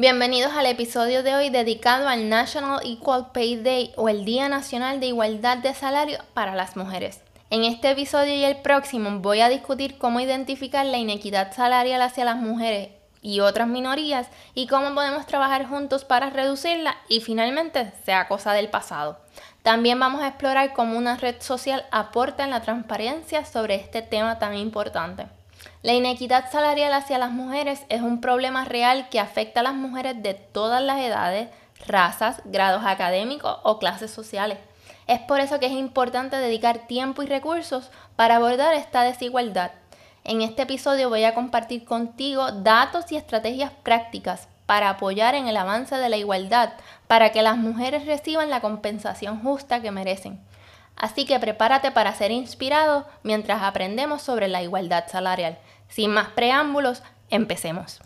Bienvenidos al episodio de hoy dedicado al National Equal Pay Day o el Día Nacional de Igualdad de Salario para las Mujeres. En este episodio y el próximo voy a discutir cómo identificar la inequidad salarial hacia las mujeres y otras minorías y cómo podemos trabajar juntos para reducirla y finalmente sea cosa del pasado. También vamos a explorar cómo una red social aporta en la transparencia sobre este tema tan importante. La inequidad salarial hacia las mujeres es un problema real que afecta a las mujeres de todas las edades, razas, grados académicos o clases sociales. Es por eso que es importante dedicar tiempo y recursos para abordar esta desigualdad. En este episodio voy a compartir contigo datos y estrategias prácticas para apoyar en el avance de la igualdad, para que las mujeres reciban la compensación justa que merecen. Así que prepárate para ser inspirado mientras aprendemos sobre la igualdad salarial. Sin más preámbulos, empecemos.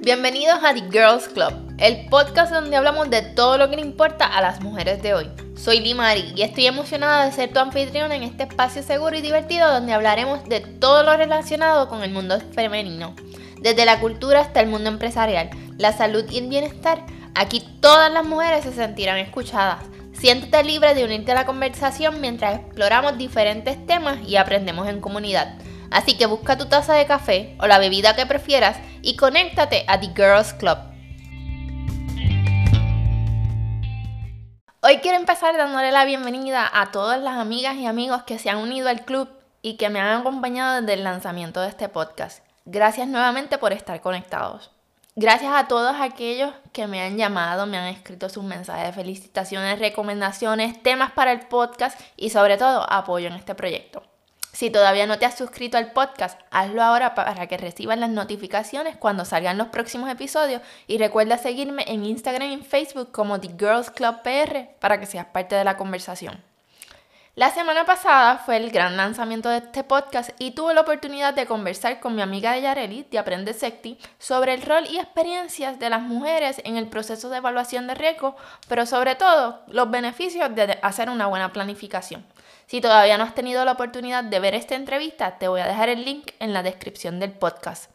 Bienvenidos a The Girls Club, el podcast donde hablamos de todo lo que le importa a las mujeres de hoy. Soy Limari y estoy emocionada de ser tu anfitrión en este espacio seguro y divertido donde hablaremos de todo lo relacionado con el mundo femenino, desde la cultura hasta el mundo empresarial, la salud y el bienestar. Aquí todas las mujeres se sentirán escuchadas. Siéntete libre de unirte a la conversación mientras exploramos diferentes temas y aprendemos en comunidad. Así que busca tu taza de café o la bebida que prefieras y conéctate a The Girls Club. Hoy quiero empezar dándole la bienvenida a todas las amigas y amigos que se han unido al club y que me han acompañado desde el lanzamiento de este podcast. Gracias nuevamente por estar conectados. Gracias a todos aquellos que me han llamado, me han escrito sus mensajes de felicitaciones, recomendaciones, temas para el podcast y sobre todo apoyo en este proyecto. Si todavía no te has suscrito al podcast, hazlo ahora para que recibas las notificaciones cuando salgan los próximos episodios y recuerda seguirme en Instagram y en Facebook como The Girls Club PR para que seas parte de la conversación. La semana pasada fue el gran lanzamiento de este podcast y tuve la oportunidad de conversar con mi amiga Yareli, de Aprende Secti, sobre el rol y experiencias de las mujeres en el proceso de evaluación de riesgo, pero sobre todo los beneficios de hacer una buena planificación. Si todavía no has tenido la oportunidad de ver esta entrevista, te voy a dejar el link en la descripción del podcast.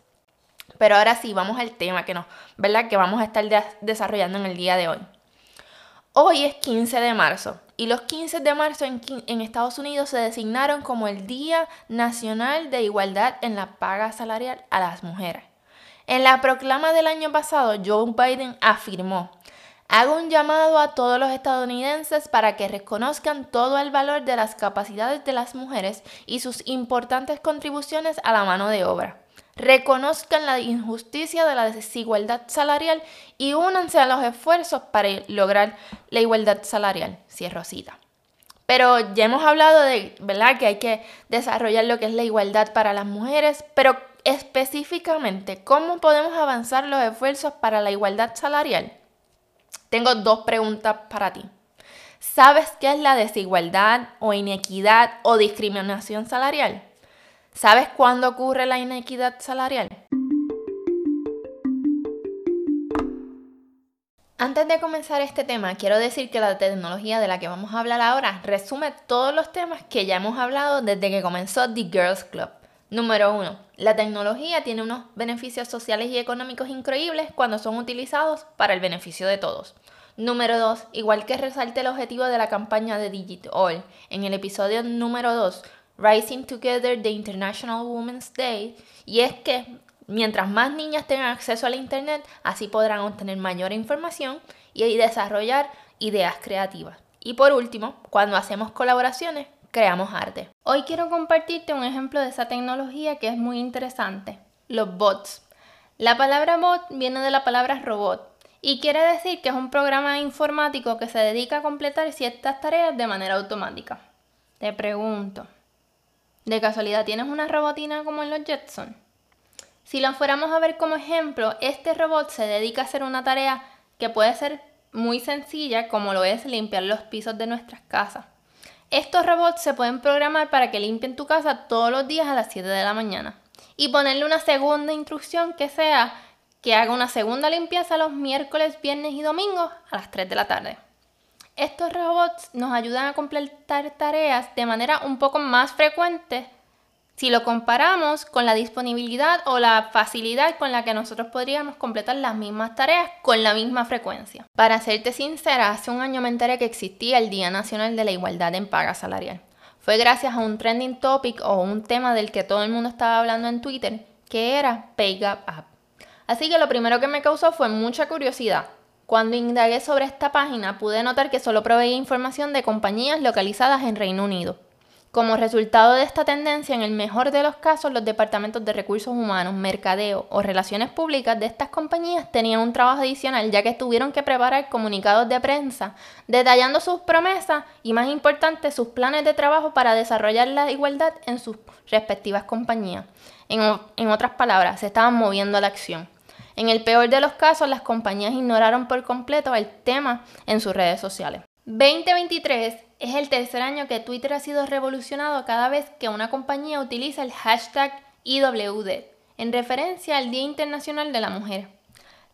Pero ahora sí, vamos al tema que, no, ¿verdad? que vamos a estar desarrollando en el día de hoy. Hoy es 15 de marzo y los 15 de marzo en, Estados Unidos se designaron como el Día Nacional de Igualdad en la Paga Salarial a las Mujeres. En la proclama del año pasado, Joe Biden afirmó Hago un llamado a todos los estadounidenses para que reconozcan todo el valor de las capacidades de las mujeres y sus importantes contribuciones a la mano de obra. Reconozcan la injusticia de la desigualdad salarial y únanse a los esfuerzos para lograr la igualdad salarial. Cierro cita. Pero ya hemos hablado de, ¿verdad?, que hay que desarrollar lo que es la igualdad para las mujeres, pero específicamente, ¿cómo podemos avanzar los esfuerzos para la igualdad salarial? Tengo dos preguntas para ti. ¿Sabes qué es la desigualdad o inequidad o discriminación salarial? ¿Sabes cuándo ocurre la inequidad salarial? Antes de comenzar este tema, quiero decir que la tecnología de la que vamos a hablar ahora resume todos los temas que ya hemos hablado desde que comenzó The Girls Club. Número 1. La tecnología tiene unos beneficios sociales y económicos increíbles cuando son utilizados para el beneficio de todos. Número 2. Igual que resalte el objetivo de la campaña de Digital en el episodio número 2, Rising Together the International Women's Day, y es que mientras más niñas tengan acceso al Internet, así podrán obtener mayor información y desarrollar ideas creativas. Y por último, cuando hacemos colaboraciones, creamos arte. Hoy quiero compartirte un ejemplo de esa tecnología que es muy interesante, los bots. La palabra bot viene de la palabra robot y quiere decir que es un programa informático que se dedica a completar ciertas tareas de manera automática. Te pregunto, ¿de casualidad tienes una robotina como en los Jetson? Si lo fuéramos a ver como ejemplo, este robot se dedica a hacer una tarea que puede ser muy sencilla como lo es limpiar los pisos de nuestras casas. Estos robots se pueden programar para que limpien tu casa todos los días a las 7 de la mañana y ponerle una segunda instrucción que sea que haga una segunda limpieza los miércoles, viernes y domingos a las 3 de la tarde. Estos robots nos ayudan a completar tareas de manera un poco más frecuente si lo comparamos con la disponibilidad o la facilidad con la que nosotros podríamos completar las mismas tareas con la misma frecuencia. Para serte sincera, hace un año me enteré que existía el Día Nacional de la Igualdad en Paga Salarial. Fue gracias a un trending topic o un tema del que todo el mundo estaba hablando en Twitter, que era Pay Gap App. Así que lo primero que me causó fue mucha curiosidad. Cuando indagué sobre esta página pude notar que solo proveía información de compañías localizadas en Reino Unido. Como resultado de esta tendencia, en el mejor de los casos, los departamentos de recursos humanos, mercadeo o relaciones públicas de estas compañías tenían un trabajo adicional ya que tuvieron que preparar comunicados de prensa detallando sus promesas y, más importante, sus planes de trabajo para desarrollar la igualdad en sus respectivas compañías. En, en otras palabras, se estaban moviendo a la acción. En el peor de los casos, las compañías ignoraron por completo el tema en sus redes sociales. 2023 es el tercer año que Twitter ha sido revolucionado cada vez que una compañía utiliza el hashtag IWD, en referencia al Día Internacional de la Mujer.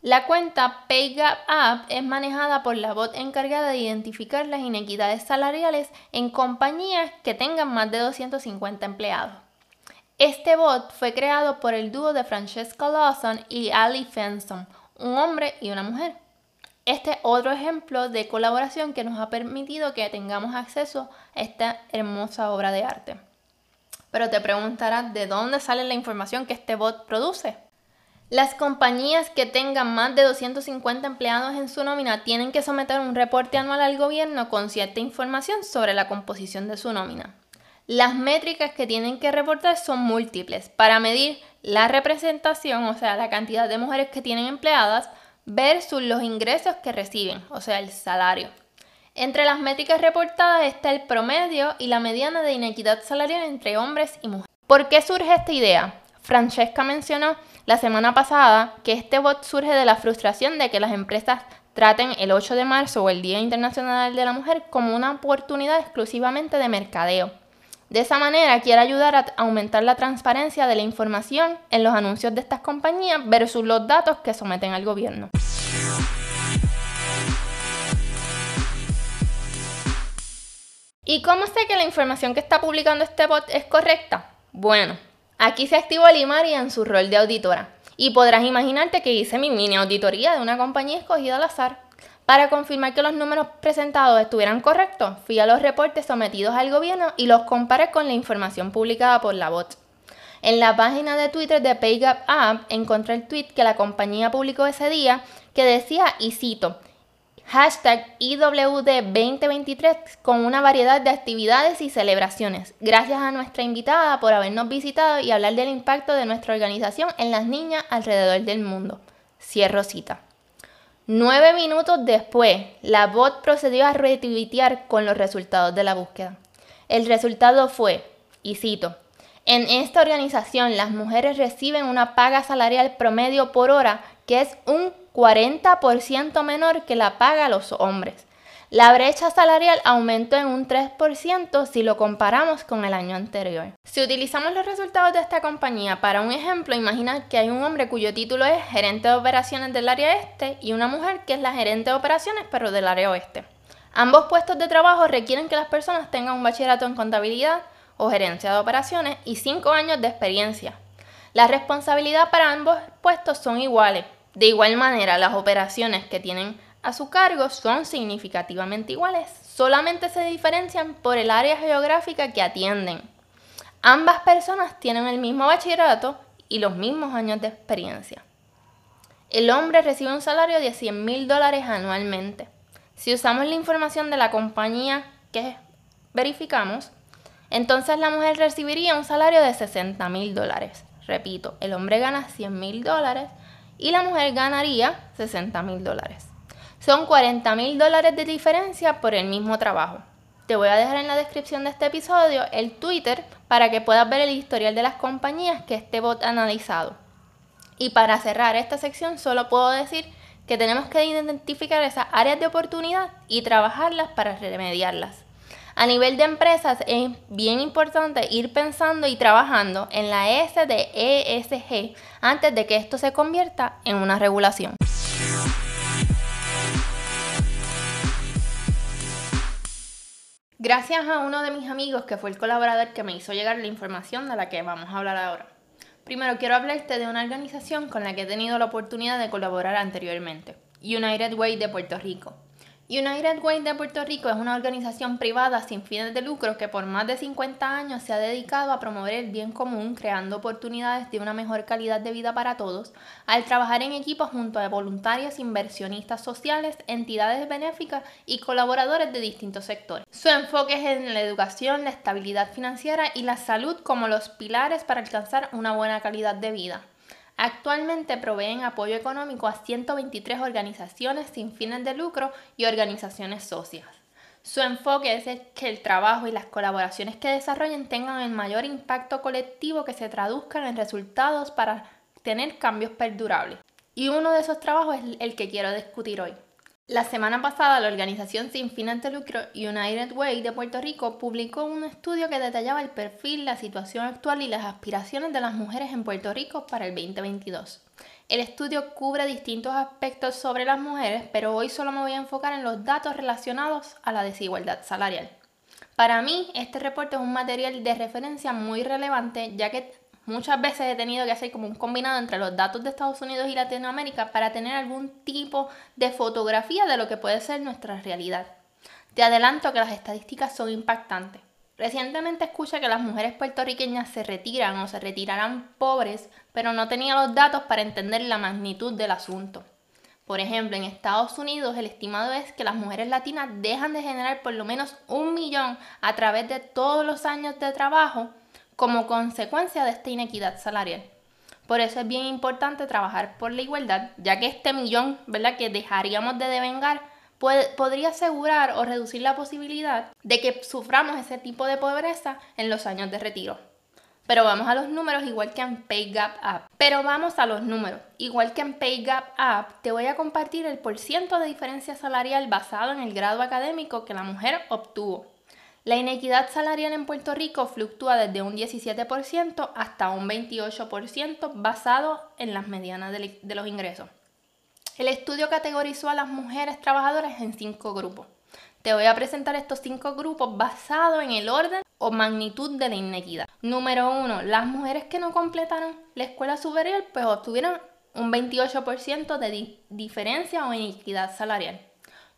La cuenta PayGapApp es manejada por la bot encargada de identificar las inequidades salariales en compañías que tengan más de 250 empleados. Este bot fue creado por el dúo de Francesca Lawson y Ali Fenson, un hombre y una mujer. Este es otro ejemplo de colaboración que nos ha permitido que tengamos acceso a esta hermosa obra de arte. Pero te preguntarás de dónde sale la información que este bot produce. Las compañías que tengan más de 250 empleados en su nómina tienen que someter un reporte anual al gobierno con cierta información sobre la composición de su nómina. Las métricas que tienen que reportar son múltiples para medir la representación, o sea, la cantidad de mujeres que tienen empleadas, versus los ingresos que reciben, o sea, el salario. Entre las métricas reportadas está el promedio y la mediana de inequidad salarial entre hombres y mujeres. ¿Por qué surge esta idea? Francesca mencionó la semana pasada que este bot surge de la frustración de que las empresas traten el 8 de marzo o el Día Internacional de la Mujer como una oportunidad exclusivamente de mercadeo de esa manera quiere ayudar a aumentar la transparencia de la información en los anuncios de estas compañías versus los datos que someten al gobierno. ¿Y cómo sé que la información que está publicando este bot es correcta? Bueno, aquí se activó Limari en su rol de auditora y podrás imaginarte que hice mi mini auditoría de una compañía escogida al azar. Para confirmar que los números presentados estuvieran correctos, fui a los reportes sometidos al gobierno y los comparé con la información publicada por la bot. En la página de Twitter de PayGap App encontré el tweet que la compañía publicó ese día que decía, y cito, hashtag IWD2023 con una variedad de actividades y celebraciones. Gracias a nuestra invitada por habernos visitado y hablar del impacto de nuestra organización en las niñas alrededor del mundo. Cierro cita. Nueve minutos después, la bot procedió a retuitear con los resultados de la búsqueda. El resultado fue, y cito, en esta organización las mujeres reciben una paga salarial promedio por hora que es un 40% menor que la paga a los hombres. La brecha salarial aumentó en un 3% si lo comparamos con el año anterior. Si utilizamos los resultados de esta compañía para un ejemplo, imagina que hay un hombre cuyo título es gerente de operaciones del área este y una mujer que es la gerente de operaciones pero del área oeste. Ambos puestos de trabajo requieren que las personas tengan un bachillerato en contabilidad o gerencia de operaciones y 5 años de experiencia. La responsabilidad para ambos puestos son iguales. De igual manera, las operaciones que tienen a su cargo son significativamente iguales, solamente se diferencian por el área geográfica que atienden. Ambas personas tienen el mismo bachillerato y los mismos años de experiencia. El hombre recibe un salario de 100 mil dólares anualmente. Si usamos la información de la compañía que verificamos, entonces la mujer recibiría un salario de 60 mil dólares. Repito, el hombre gana 100 mil dólares y la mujer ganaría 60 mil dólares. Son 40 mil dólares de diferencia por el mismo trabajo. Te voy a dejar en la descripción de este episodio el Twitter para que puedas ver el historial de las compañías que este bot ha analizado. Y para cerrar esta sección solo puedo decir que tenemos que identificar esas áreas de oportunidad y trabajarlas para remediarlas. A nivel de empresas es bien importante ir pensando y trabajando en la S de ESG antes de que esto se convierta en una regulación. Gracias a uno de mis amigos que fue el colaborador que me hizo llegar la información de la que vamos a hablar ahora. Primero quiero hablarte de una organización con la que he tenido la oportunidad de colaborar anteriormente, United Way de Puerto Rico. United Way de Puerto Rico es una organización privada sin fines de lucro que por más de 50 años se ha dedicado a promover el bien común, creando oportunidades de una mejor calidad de vida para todos, al trabajar en equipo junto a voluntarios, inversionistas sociales, entidades benéficas y colaboradores de distintos sectores. Su enfoque es en la educación, la estabilidad financiera y la salud como los pilares para alcanzar una buena calidad de vida. Actualmente proveen apoyo económico a 123 organizaciones sin fines de lucro y organizaciones socias. Su enfoque es que el trabajo y las colaboraciones que desarrollen tengan el mayor impacto colectivo que se traduzcan en resultados para tener cambios perdurables. Y uno de esos trabajos es el que quiero discutir hoy. La semana pasada, la organización sin fines de lucro United Way de Puerto Rico publicó un estudio que detallaba el perfil, la situación actual y las aspiraciones de las mujeres en Puerto Rico para el 2022. El estudio cubre distintos aspectos sobre las mujeres, pero hoy solo me voy a enfocar en los datos relacionados a la desigualdad salarial. Para mí, este reporte es un material de referencia muy relevante, ya que Muchas veces he tenido que hacer como un combinado entre los datos de Estados Unidos y Latinoamérica para tener algún tipo de fotografía de lo que puede ser nuestra realidad. Te adelanto que las estadísticas son impactantes. Recientemente escuché que las mujeres puertorriqueñas se retiran o se retirarán pobres, pero no tenía los datos para entender la magnitud del asunto. Por ejemplo, en Estados Unidos el estimado es que las mujeres latinas dejan de generar por lo menos un millón a través de todos los años de trabajo como consecuencia de esta inequidad salarial. Por eso es bien importante trabajar por la igualdad, ya que este millón ¿verdad? que dejaríamos de devengar podría asegurar o reducir la posibilidad de que suframos ese tipo de pobreza en los años de retiro. Pero vamos a los números igual que en Pay Gap App. Pero vamos a los números. Igual que en Pay Gap App, te voy a compartir el porciento de diferencia salarial basado en el grado académico que la mujer obtuvo. La inequidad salarial en Puerto Rico fluctúa desde un 17% hasta un 28% basado en las medianas de los ingresos. El estudio categorizó a las mujeres trabajadoras en cinco grupos. Te voy a presentar estos cinco grupos basados en el orden o magnitud de la inequidad. Número uno, las mujeres que no completaron la escuela superior pues obtuvieron un 28% de diferencia o inequidad salarial.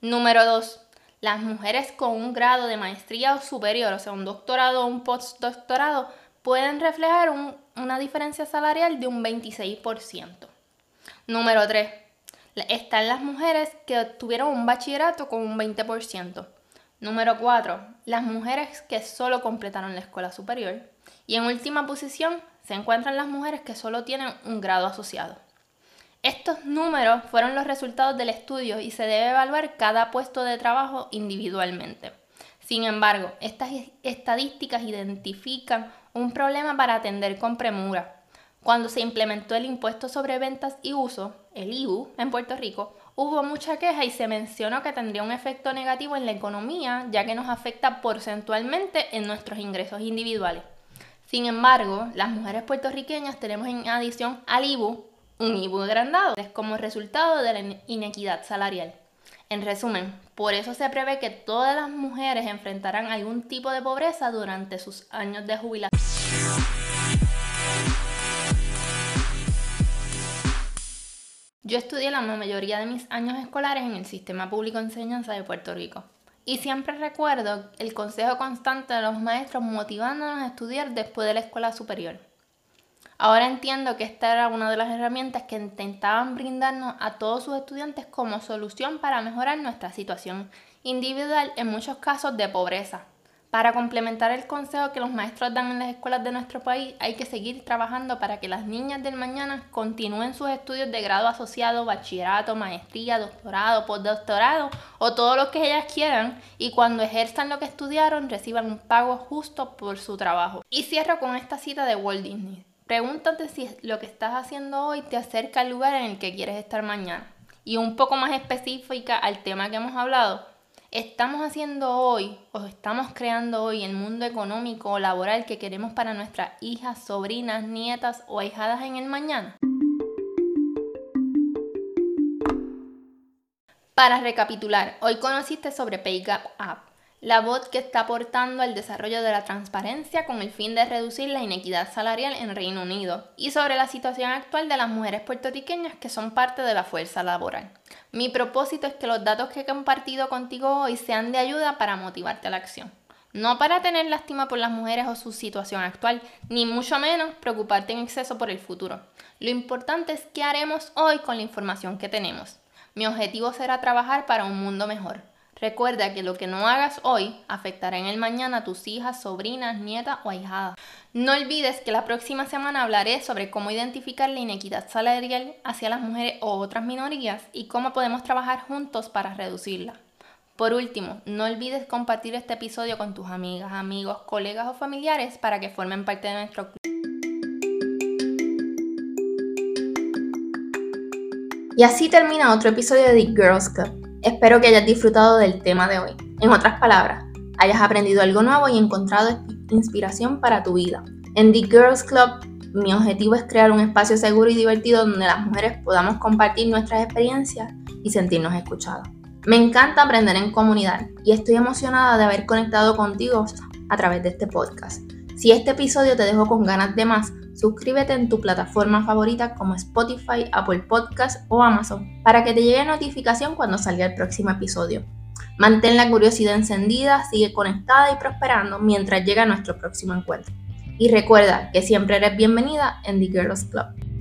Número dos, las mujeres con un grado de maestría superior, o sea, un doctorado o un postdoctorado, pueden reflejar una diferencia salarial de un 26%. Número 3. Están las mujeres que obtuvieron un bachillerato con un 20%. Número 4. Las mujeres que solo completaron la escuela superior. Y en última posición se encuentran las mujeres que solo tienen un grado asociado. Estos números fueron los resultados del estudio y se debe evaluar cada puesto de trabajo individualmente. Sin embargo, estas estadísticas identifican un problema para atender con premura. Cuando se implementó el impuesto sobre ventas y uso, el IBU, en Puerto Rico, hubo mucha queja y se mencionó que tendría un efecto negativo en la economía, ya que nos afecta porcentualmente en nuestros ingresos individuales. Sin embargo, las mujeres puertorriqueñas tenemos en adición al IBU un IBU agrandado es como resultado de la inequidad salarial. En resumen, por eso se prevé que todas las mujeres enfrentarán algún tipo de pobreza durante sus años de jubilación. Yo estudié la mayoría de mis años escolares en el sistema público de enseñanza de Puerto Rico. Y siempre recuerdo el consejo constante de los maestros motivándonos a estudiar después de la escuela superior. Ahora entiendo que esta era una de las herramientas que intentaban brindarnos a todos sus estudiantes como solución para mejorar nuestra situación individual en muchos casos de pobreza. Para complementar el consejo que los maestros dan en las escuelas de nuestro país, hay que seguir trabajando para que las niñas del mañana continúen sus estudios de grado asociado, bachillerato, maestría, doctorado, postdoctorado o todo lo que ellas quieran y cuando ejerzan lo que estudiaron reciban un pago justo por su trabajo. Y cierro con esta cita de Walt Disney. Pregúntate si lo que estás haciendo hoy te acerca al lugar en el que quieres estar mañana. Y un poco más específica al tema que hemos hablado, ¿estamos haciendo hoy o estamos creando hoy el mundo económico o laboral que queremos para nuestras hijas, sobrinas, nietas o ahijadas en el mañana? Para recapitular, hoy conociste sobre PayGap App la voz que está aportando al desarrollo de la transparencia con el fin de reducir la inequidad salarial en Reino Unido y sobre la situación actual de las mujeres puertorriqueñas que son parte de la fuerza laboral. Mi propósito es que los datos que he compartido contigo hoy sean de ayuda para motivarte a la acción. No para tener lástima por las mujeres o su situación actual, ni mucho menos preocuparte en exceso por el futuro. Lo importante es qué haremos hoy con la información que tenemos. Mi objetivo será trabajar para un mundo mejor. Recuerda que lo que no hagas hoy afectará en el mañana a tus hijas, sobrinas, nietas o ahijadas. No olvides que la próxima semana hablaré sobre cómo identificar la inequidad salarial hacia las mujeres o otras minorías y cómo podemos trabajar juntos para reducirla. Por último, no olvides compartir este episodio con tus amigas, amigos, colegas o familiares para que formen parte de nuestro club. Y así termina otro episodio de The Girls Club. Espero que hayas disfrutado del tema de hoy. En otras palabras, hayas aprendido algo nuevo y encontrado inspiración para tu vida. En The Girls Club, mi objetivo es crear un espacio seguro y divertido donde las mujeres podamos compartir nuestras experiencias y sentirnos escuchadas. Me encanta aprender en comunidad y estoy emocionada de haber conectado contigo a través de este podcast. Si este episodio te dejó con ganas de más, suscríbete en tu plataforma favorita como Spotify, Apple Podcast o Amazon para que te llegue notificación cuando salga el próximo episodio. Mantén la curiosidad encendida, sigue conectada y prosperando mientras llega nuestro próximo encuentro. Y recuerda que siempre eres bienvenida en The Girls Club.